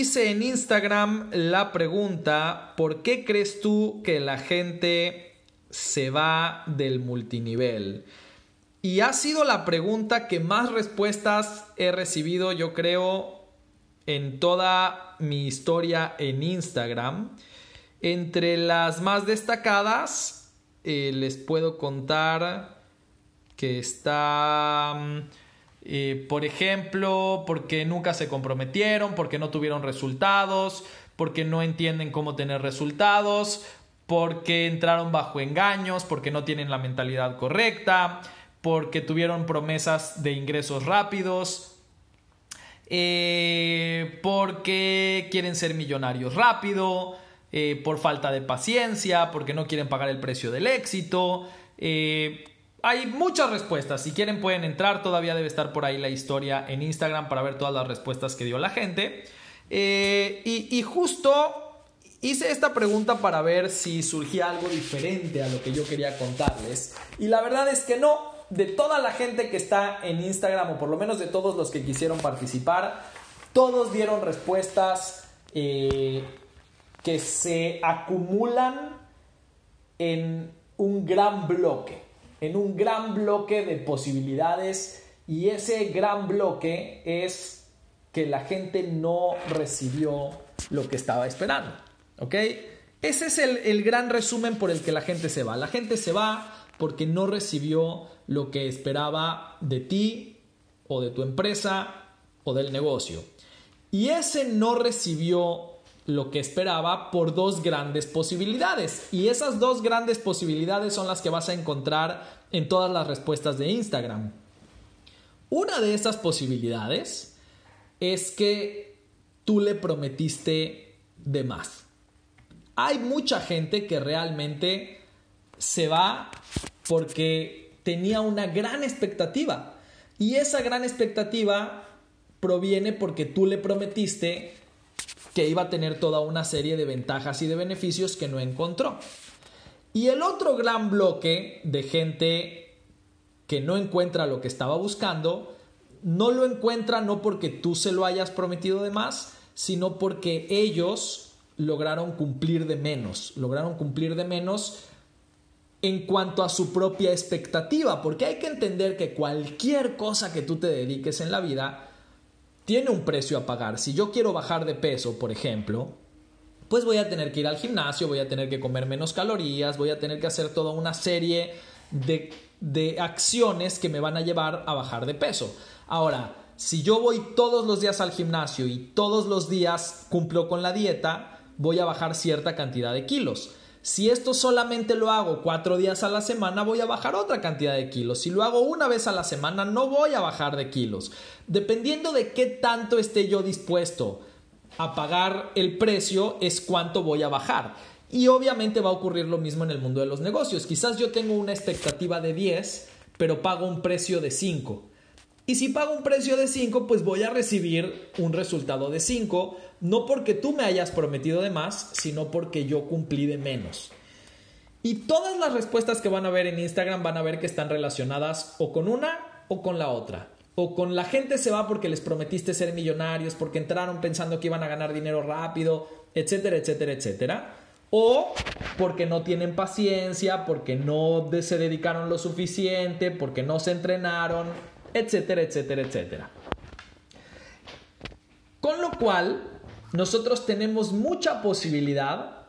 Hice en Instagram la pregunta, ¿por qué crees tú que la gente se va del multinivel? Y ha sido la pregunta que más respuestas he recibido, yo creo, en toda mi historia en Instagram. Entre las más destacadas, eh, les puedo contar que está... Eh, por ejemplo, porque nunca se comprometieron, porque no tuvieron resultados, porque no entienden cómo tener resultados, porque entraron bajo engaños, porque no tienen la mentalidad correcta, porque tuvieron promesas de ingresos rápidos, eh, porque quieren ser millonarios rápido, eh, por falta de paciencia, porque no quieren pagar el precio del éxito. Hay muchas respuestas. Si quieren pueden entrar. Todavía debe estar por ahí la historia en Instagram para ver todas las respuestas que dio la gente. Eh, y, justo hice esta pregunta para ver si surgía algo diferente a lo que yo quería contarles. Y la verdad es que no. De toda la gente que está en Instagram, o por lo menos de todos los que quisieron participar, todos dieron respuestas eh, que se acumulan en un gran bloque en un gran bloque de posibilidades y ese gran bloque es que la gente no recibió lo que estaba esperando. ¿Ok? Ese es el, el, gran resumen por el que la gente se va. La gente se va porque no recibió lo que esperaba de ti o de tu empresa o del negocio. Y ese no recibió lo que esperaba por dos grandes posibilidades. Y esas dos grandes posibilidades son las que vas a encontrar en todas las respuestas de Instagram. Una de esas posibilidades es que tú le prometiste de más. Hay mucha gente que realmente se va porque tenía una gran expectativa. Y esa gran expectativa proviene porque tú le prometiste que iba a tener toda una serie de ventajas y de beneficios que no encontró. Y el otro gran bloque de gente que no encuentra lo que estaba buscando, no lo encuentra no porque tú se lo hayas prometido de más, sino porque ellos lograron cumplir de menos, lograron cumplir de menos en cuanto a su propia expectativa, porque hay que entender que cualquier cosa que tú te dediques en la vida tiene un precio a pagar. Si yo quiero bajar de peso, por ejemplo, pues voy a tener que ir al gimnasio, voy a tener que comer menos calorías, voy a tener que hacer toda una serie de, de acciones que me van a llevar a bajar de peso. Ahora, si yo voy todos los días al gimnasio y todos los días cumplo con la dieta, voy a bajar cierta cantidad de kilos. Si esto solamente lo hago cuatro días a la semana, voy a bajar otra cantidad de kilos. Si lo hago una vez a la semana, no voy a bajar de kilos. Dependiendo de qué tanto esté yo dispuesto a pagar el precio, es cuánto voy a bajar. Y obviamente va a ocurrir lo mismo en el mundo de los negocios. Quizás yo tengo una expectativa de 10, pero pago un precio de 5. Y si pago un precio de 5, pues voy a recibir un resultado de 5, no porque tú me hayas prometido de más, sino porque yo cumplí de menos. Y todas las respuestas que van a ver en Instagram van a ver que están relacionadas o con una o con la otra. O con la gente se va porque les prometiste ser millonarios, porque entraron pensando que iban a ganar dinero rápido, etcétera, etcétera, etcétera. O porque no tienen paciencia, porque no se dedicaron lo suficiente, porque no se entrenaron, etcétera, etcétera, etcétera. Con lo cual, nosotros tenemos mucha posibilidad,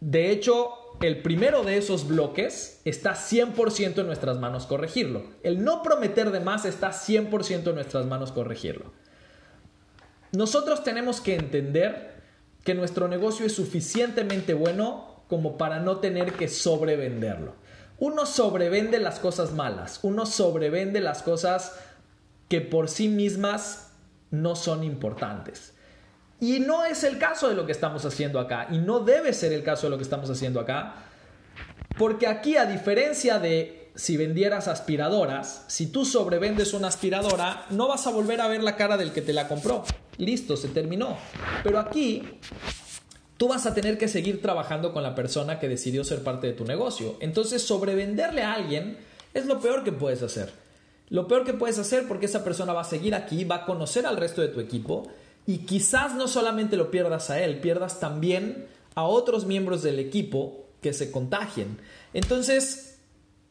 de hecho, el primero de esos bloques está 100% en nuestras manos corregirlo. El no prometer de más está 100% en nuestras manos corregirlo. Nosotros tenemos que entender que nuestro negocio es suficientemente bueno como para no tener que sobrevenderlo. Uno sobrevende las cosas malas, uno sobrevende las cosas que por sí mismas no son importantes. Y no es el caso de lo que estamos haciendo acá, y no debe ser el caso de lo que estamos haciendo acá, porque aquí a diferencia de si vendieras aspiradoras, si tú sobrevendes una aspiradora, no vas a volver a ver la cara del que te la compró. Listo, se terminó. Pero aquí tú vas a tener que seguir trabajando con la persona que decidió ser parte de tu negocio. Entonces, sobrevenderle a alguien es lo peor que puedes hacer. Lo peor que puedes hacer porque esa persona va a seguir aquí, va a conocer al resto de tu equipo y quizás no solamente lo pierdas a él, pierdas también a otros miembros del equipo que se contagien. Entonces,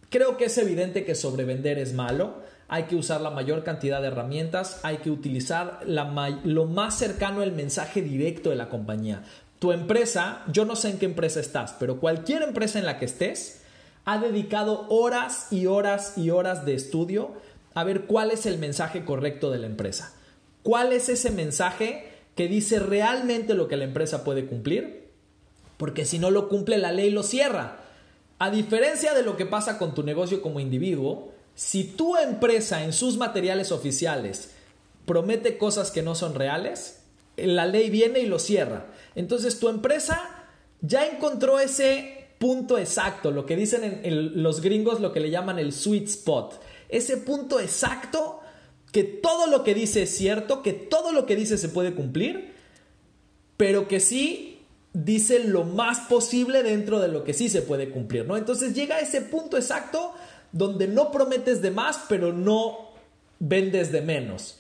creo que es evidente que sobrevender es malo. Hay que usar la mayor cantidad de herramientas, hay que utilizar lo más cercano al mensaje directo de la compañía. Tu empresa, yo no sé en qué empresa estás, pero cualquier empresa en la que estés, ha dedicado horas y horas y horas de estudio a ver cuál es el mensaje correcto de la empresa. ¿Cuál es ese mensaje que dice realmente lo que la empresa puede cumplir? Porque si no lo cumple, la ley lo cierra. A diferencia de lo que pasa con tu negocio como individuo, si tu empresa en sus materiales oficiales promete cosas que no son reales, la ley viene y lo cierra. Entonces tu empresa ya encontró ese punto exacto, lo que dicen en los gringos, lo que le llaman el sweet spot ese punto exacto que todo lo que dice es cierto, que todo lo que dice se puede cumplir, pero que sí dice lo más posible dentro de lo que sí se puede cumplir, ¿no? Entonces llega a ese punto exacto donde no prometes de más, pero no vendes de menos.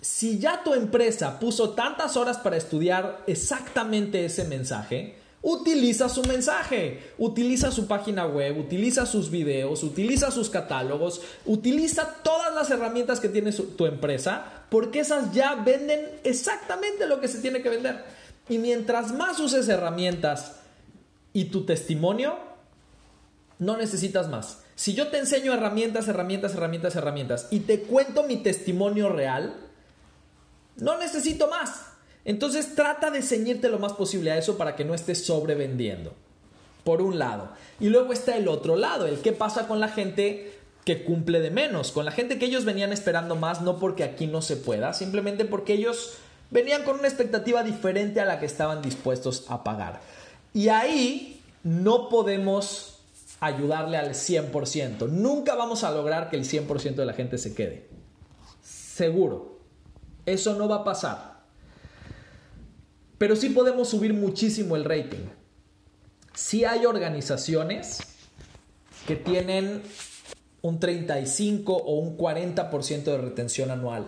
Si ya tu empresa puso tantas horas para estudiar exactamente ese mensaje, utiliza su mensaje, utiliza su página web, utiliza sus videos, utiliza sus catálogos, utiliza todas las herramientas que tiene tu empresa, porque esas ya venden exactamente lo que se tiene que vender. Y mientras más uses herramientas y tu testimonio, no necesitas más. Si yo te enseño herramientas, herramientas, herramientas, herramientas y te cuento mi testimonio real, no necesito más. Entonces trata de ceñirte lo más posible a eso para que no estés sobrevendiendo. Por un lado. Y luego está el otro lado, el qué pasa con la gente que cumple de menos, con la gente que ellos venían esperando más, no porque aquí no se pueda, simplemente porque ellos venían con una expectativa diferente a la que estaban dispuestos a pagar. Y ahí no podemos ayudarle al 100%. Nunca vamos a lograr que el 100% de la gente se quede. Seguro. Eso no va a pasar. Pero sí podemos subir muchísimo el rating. Sí hay organizaciones que tienen un 35 o un 40% de retención anual.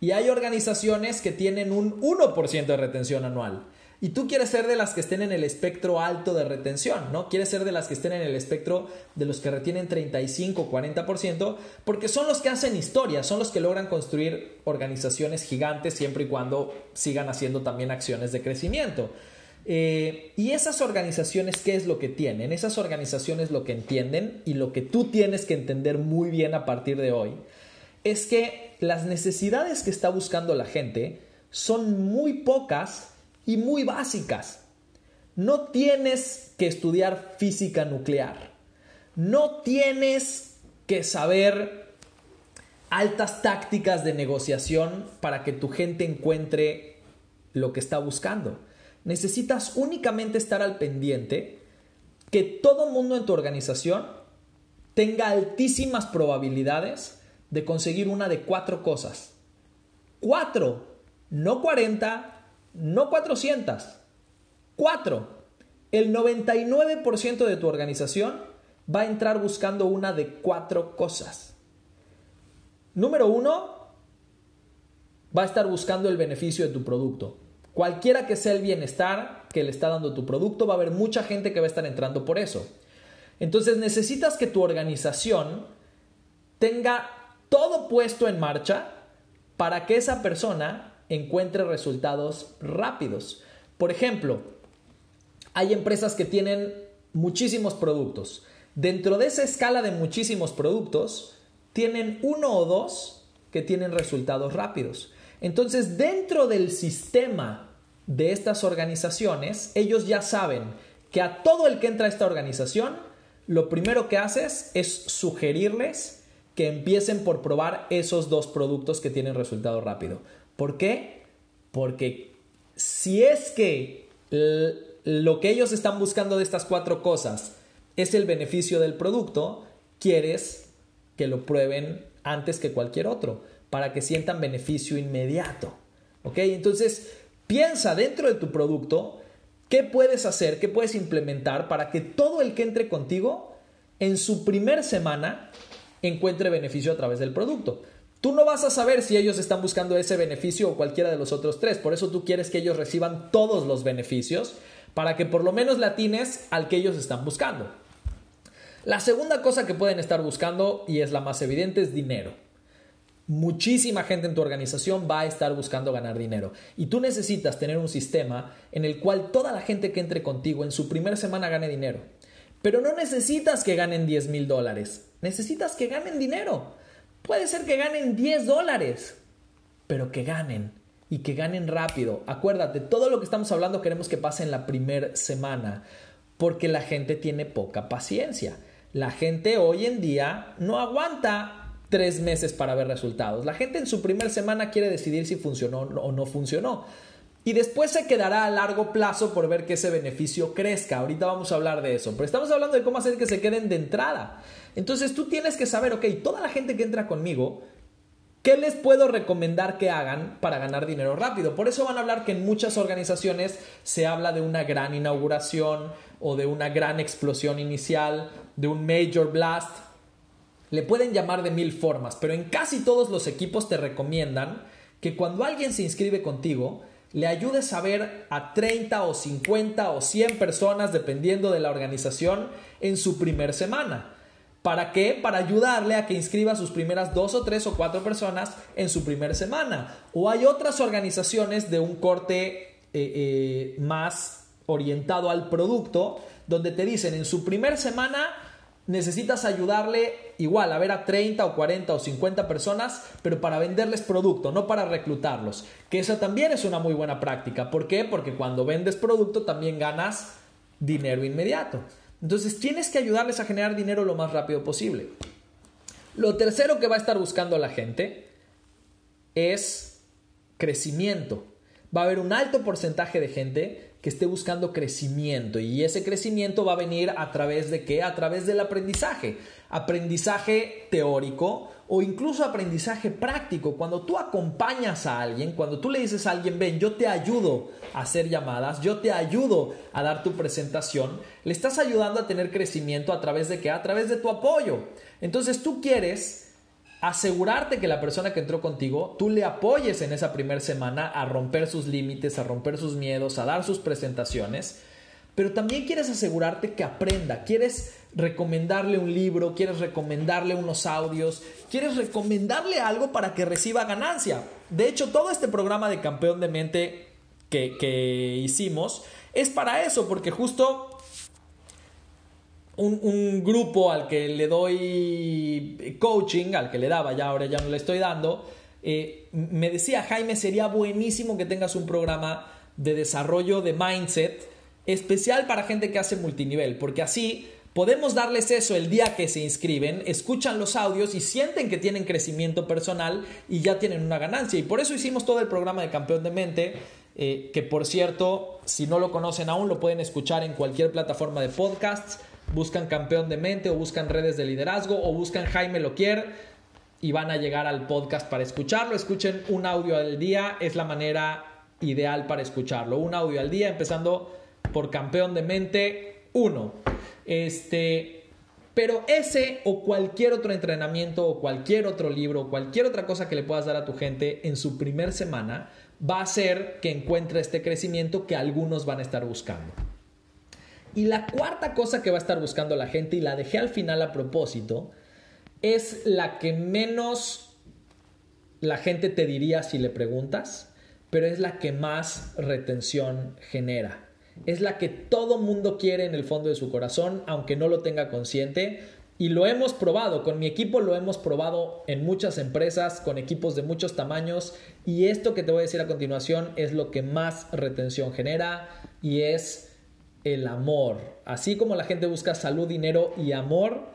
Y hay organizaciones que tienen un 1% de retención anual. Y tú quieres ser de las que estén en el espectro alto de retención, ¿no? Quieres ser de las que estén en el espectro de los que retienen 35, 40%, porque son los que hacen historia, son los que logran construir organizaciones gigantes siempre y cuando sigan haciendo también acciones de crecimiento. Eh, y esas organizaciones, ¿qué es lo que tienen? Esas organizaciones lo que entienden y lo que tú tienes que entender muy bien a partir de hoy es que las necesidades que está buscando la gente son muy pocas y muy básicas. No tienes que estudiar física nuclear. No tienes que saber altas tácticas de negociación para que tu gente encuentre lo que está buscando. Necesitas únicamente estar al pendiente que todo mundo en tu organización tenga altísimas probabilidades de conseguir una de cuatro cosas. Cuatro, no cuarenta, no 400, 4. El 99% de tu organización va a entrar buscando una de cuatro cosas. Número uno, va a estar buscando el beneficio de tu producto. Cualquiera que sea el bienestar que le está dando tu producto, va a haber mucha gente que va a estar entrando por eso. Entonces necesitas que tu organización tenga todo puesto en marcha para que esa persona encuentre resultados rápidos. Por ejemplo, hay empresas que tienen muchísimos productos. Dentro de esa escala de muchísimos productos, tienen uno o dos que tienen resultados rápidos. Entonces, dentro del sistema de estas organizaciones, ellos ya saben que a todo el que entra a esta organización, lo primero que haces es sugerirles que empiecen por probar esos dos productos que tienen resultado rápido. ¿Por qué? Porque si es que lo que ellos están buscando de estas cuatro cosas es el beneficio del producto, quieres que lo prueben antes que cualquier otro, para que sientan beneficio inmediato. ¿Ok? Entonces, piensa dentro de tu producto qué puedes hacer, qué puedes implementar para que todo el que entre contigo en su primer semana encuentre beneficio a través del producto. Tú no vas a saber si ellos están buscando ese beneficio o cualquiera de los otros tres. Por eso tú quieres que ellos reciban todos los beneficios para que por lo menos latines al que ellos están buscando. La segunda cosa que pueden estar buscando, y es la más evidente, es dinero. Muchísima gente en tu organización va a estar buscando ganar dinero. Y tú necesitas tener un sistema en el cual toda la gente que entre contigo en su primera semana gane dinero. Pero no necesitas que ganen 10 mil dólares. Necesitas que ganen dinero. Puede ser que ganen 10 dólares, pero que ganen y que ganen rápido. Acuérdate, todo lo que estamos hablando queremos que pase en la primera semana, porque la gente tiene poca paciencia. La gente hoy en día no aguanta tres meses para ver resultados. La gente en su primera semana quiere decidir si funcionó o no funcionó. Y después se quedará a largo plazo por ver que ese beneficio crezca. Ahorita vamos a hablar de eso. Pero estamos hablando de cómo hacer que se queden de entrada. Entonces tú tienes que saber, ok, toda la gente que entra conmigo, ¿qué les puedo recomendar que hagan para ganar dinero rápido? Por eso van a hablar que en muchas organizaciones se habla de una gran inauguración o de una gran explosión inicial, de un major blast. Le pueden llamar de mil formas, pero en casi todos los equipos te recomiendan que cuando alguien se inscribe contigo, le ayudes a ver a 30 o 50 o 100 personas, dependiendo de la organización, en su primer semana. ¿Para qué? Para ayudarle a que inscriba sus primeras dos o tres o cuatro personas en su primera semana. O hay otras organizaciones de un corte eh, eh, más orientado al producto, donde te dicen en su primera semana necesitas ayudarle igual a ver a 30 o 40 o 50 personas, pero para venderles producto, no para reclutarlos. Que esa también es una muy buena práctica. ¿Por qué? Porque cuando vendes producto también ganas dinero inmediato. Entonces tienes que ayudarles a generar dinero lo más rápido posible. Lo tercero que va a estar buscando la gente es crecimiento. Va a haber un alto porcentaje de gente que esté buscando crecimiento y ese crecimiento va a venir a través de qué? A través del aprendizaje. Aprendizaje teórico o incluso aprendizaje práctico. Cuando tú acompañas a alguien, cuando tú le dices a alguien, ven, yo te ayudo a hacer llamadas, yo te ayudo a dar tu presentación, le estás ayudando a tener crecimiento a través de qué? A través de tu apoyo. Entonces tú quieres asegurarte que la persona que entró contigo, tú le apoyes en esa primera semana a romper sus límites, a romper sus miedos, a dar sus presentaciones, pero también quieres asegurarte que aprenda, quieres recomendarle un libro, quieres recomendarle unos audios, quieres recomendarle algo para que reciba ganancia. De hecho, todo este programa de campeón de mente que, que hicimos es para eso, porque justo un, grupo al que le doy coaching, al que le daba, ya ahora ya no le estoy dando, eh, me decía, Jaime, sería buenísimo que tengas un programa de desarrollo de mindset especial para gente que hace multinivel, porque así podemos darles eso el día que se inscriben, escuchan los audios y sienten que tienen crecimiento personal y ya tienen una ganancia. Y por eso hicimos todo el programa de Campeón de Mente, eh, que por cierto, si no lo conocen aún, lo pueden escuchar en cualquier plataforma de podcasts buscan campeón de mente o buscan redes de liderazgo o buscan Jaime Loquier y van a llegar al podcast para escucharlo. Escuchen un audio al día, es la manera ideal para escucharlo. Un audio al día, empezando por campeón de mente 1. Este, pero ese o cualquier otro entrenamiento o cualquier otro libro o cualquier otra cosa que le puedas dar a tu gente en su primer semana va a hacer que encuentre este crecimiento que algunos van a estar buscando. Y la cuarta cosa que va a estar buscando la gente, y la dejé al final a propósito, es la que menos la gente te diría si le preguntas, pero es la que más retención genera. Es la que todo mundo quiere en el fondo de su corazón, aunque no lo tenga consciente. Y lo hemos probado, con mi equipo lo hemos probado en muchas empresas, con equipos de muchos tamaños. Y esto que te voy a decir a continuación es lo que más retención genera y es el amor. Así como la gente busca salud, dinero y amor,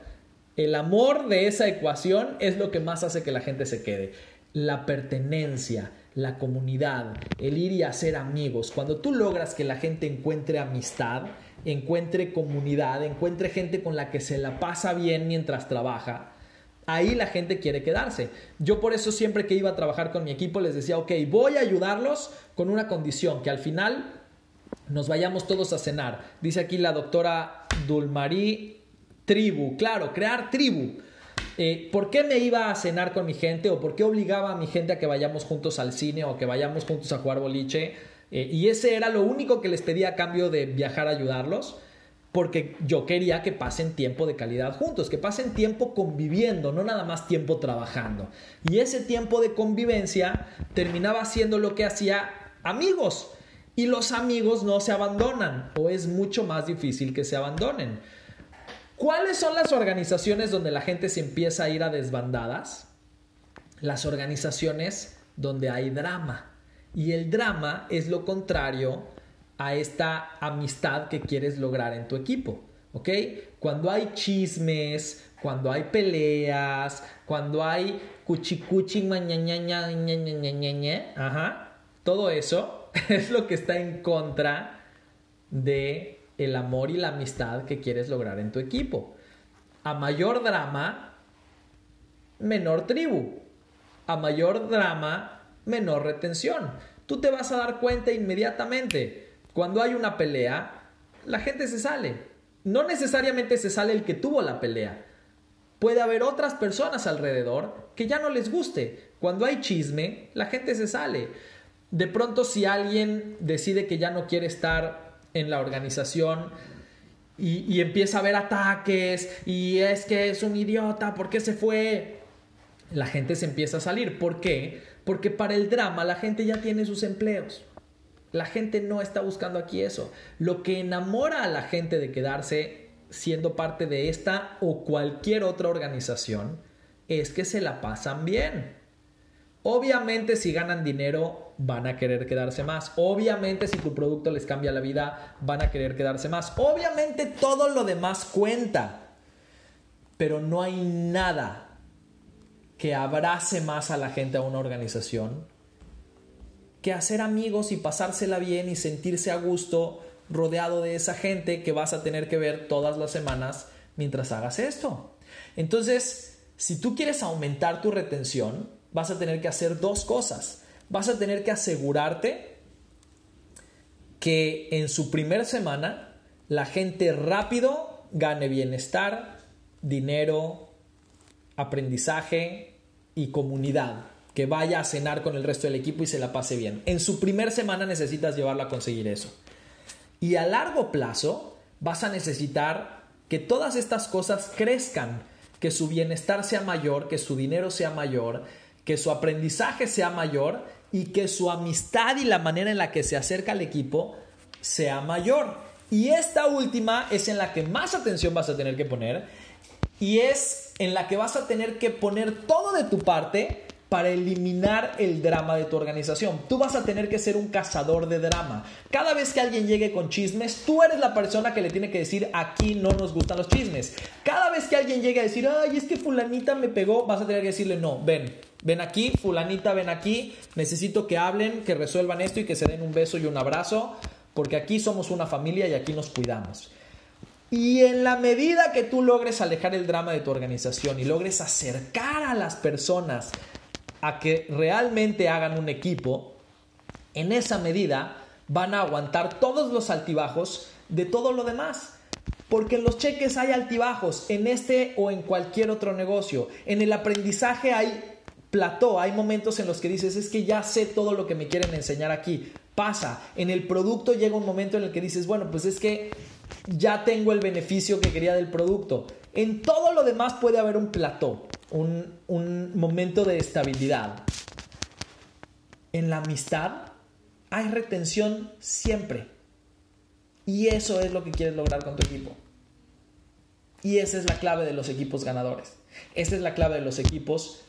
El amor de esa ecuación es lo que más hace que la gente se quede. La pertenencia, la comunidad, el ir y hacer amigos. Cuando tú logras que la gente encuentre amistad, encuentre comunidad, encuentre gente con la que se la pasa bien mientras trabaja, ahí la gente quiere quedarse. Yo por eso siempre que iba a trabajar con mi equipo les decía, ok, voy a ayudarlos con una condición, que al final nos vayamos todos a cenar. Dice aquí la doctora Dulmarí, tribu, claro, crear tribu. Eh, ¿Por qué me iba a cenar con mi gente o por qué obligaba a mi gente a que vayamos juntos al cine o que vayamos juntos a jugar boliche? Eh, y ese era lo único que les pedía a cambio de viajar a ayudarlos, porque yo quería que pasen tiempo de calidad juntos, que pasen tiempo conviviendo, no nada más tiempo trabajando. Y ese tiempo de convivencia terminaba siendo lo que hacía amigos. Y los amigos no se abandonan, o es mucho más difícil que se abandonen. ¿Cuáles son las organizaciones donde la gente se empieza a ir a desbandadas? Las organizaciones donde hay drama. Y el drama es lo contrario a esta amistad que quieres lograr en tu equipo. ¿Ok? Cuando hay chismes, cuando hay peleas, cuando hay cuchicuchi, ajá, todo eso es lo que está en contra de el amor y la amistad que quieres lograr en tu equipo. A mayor drama, menor tribu. A mayor drama, menor retención. Tú te vas a dar cuenta inmediatamente. Cuando hay una pelea, la gente se sale. No necesariamente se sale el que tuvo la pelea. Puede haber otras personas alrededor que ya no les guste. Cuando hay chisme, la gente se sale. De pronto si alguien decide que ya no quiere estar en la organización y, empieza a haber ataques y es que es un idiota, ¿por qué se fue? La gente se empieza a salir. ¿Por qué? Porque para el drama la gente ya tiene sus empleos. La gente no está buscando aquí eso. Lo que enamora a la gente de quedarse siendo parte de esta o cualquier otra organización es que se la pasan bien. Obviamente si ganan dinero van a querer quedarse más. Obviamente si tu producto les cambia la vida van a querer quedarse más. Obviamente todo lo demás cuenta. Pero no hay nada que abrace más a la gente a una organización que hacer amigos y pasársela bien y sentirse a gusto rodeado de esa gente que vas a tener que ver todas las semanas mientras hagas esto. Entonces, si tú quieres aumentar tu retención, vas a tener que hacer dos cosas. Vas a tener que asegurarte que en su primera semana la gente rápido gane bienestar, dinero, aprendizaje y comunidad. Que vaya a cenar con el resto del equipo y se la pase bien. En su primera semana necesitas llevarla a conseguir eso. Y a largo plazo vas a necesitar que todas estas cosas crezcan, que su bienestar sea mayor, que su dinero sea mayor, que su aprendizaje sea mayor y que su amistad y la manera en la que se acerca al equipo sea mayor. Y esta última es en la que más atención vas a tener que poner y es en la que vas a tener que poner todo de tu parte para eliminar el drama de tu organización. Tú vas a tener que ser un cazador de drama. Cada vez que alguien llegue con chismes, tú eres la persona que le tiene que decir, aquí no nos gustan los chismes. Cada vez que alguien llegue a decir, ay, es que fulanita me pegó, vas a tener que decirle, no, ven, ven aquí, fulanita, ven aquí, necesito que hablen, que resuelvan esto y que se den un beso y un abrazo, porque aquí somos una familia y aquí nos cuidamos. Y en la medida que tú logres alejar el drama de tu organización y logres acercar a las personas a que realmente hagan un equipo, en esa medida van a aguantar todos los altibajos de todo lo demás. Porque en los cheques hay altibajos, en este o en cualquier otro negocio. En el aprendizaje hay plató, hay momentos en los que dices, es que ya sé todo lo que me quieren enseñar aquí. Pasa, en el producto llega un momento en el que dices, bueno, pues es que ya tengo el beneficio que quería del producto. En todo lo demás puede haber un plató un, momento de estabilidad. En la amistad hay retención siempre. Y eso es lo que quieres lograr con tu equipo. Y esa es la clave de los equipos ganadores. Esa es la clave de los equipos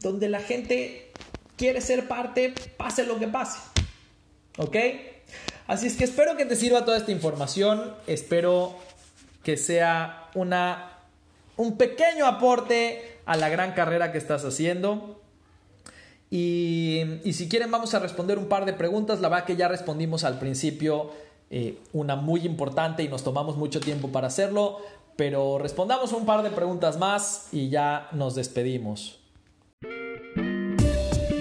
donde la gente quiere ser parte, pase lo que pase. ¿Ok? Así es que espero que te sirva toda esta información. Espero que sea una un pequeño aporte a la gran carrera que estás haciendo. Y, si quieren vamos a responder un par de preguntas. La verdad que ya respondimos al principio eh, una muy importante y nos tomamos mucho tiempo para hacerlo. Pero respondamos un par de preguntas más y ya nos despedimos.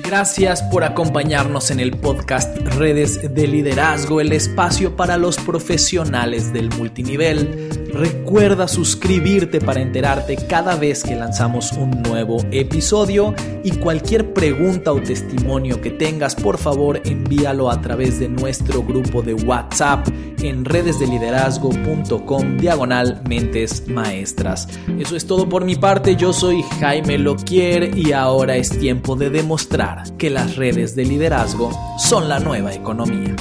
Gracias por acompañarnos en el podcast Redes de Liderazgo, el espacio para los profesionales del multinivel. Recuerda suscribirte para enterarte cada vez que lanzamos un nuevo episodio y cualquier pregunta o testimonio que tengas, por favor envíalo a través de nuestro grupo de WhatsApp en redesdeliderazgo.com diagonal mentes maestras. Eso es todo por mi parte, yo soy Jaime Loquier y ahora es tiempo de demostrar que las redes de liderazgo son la nueva economía.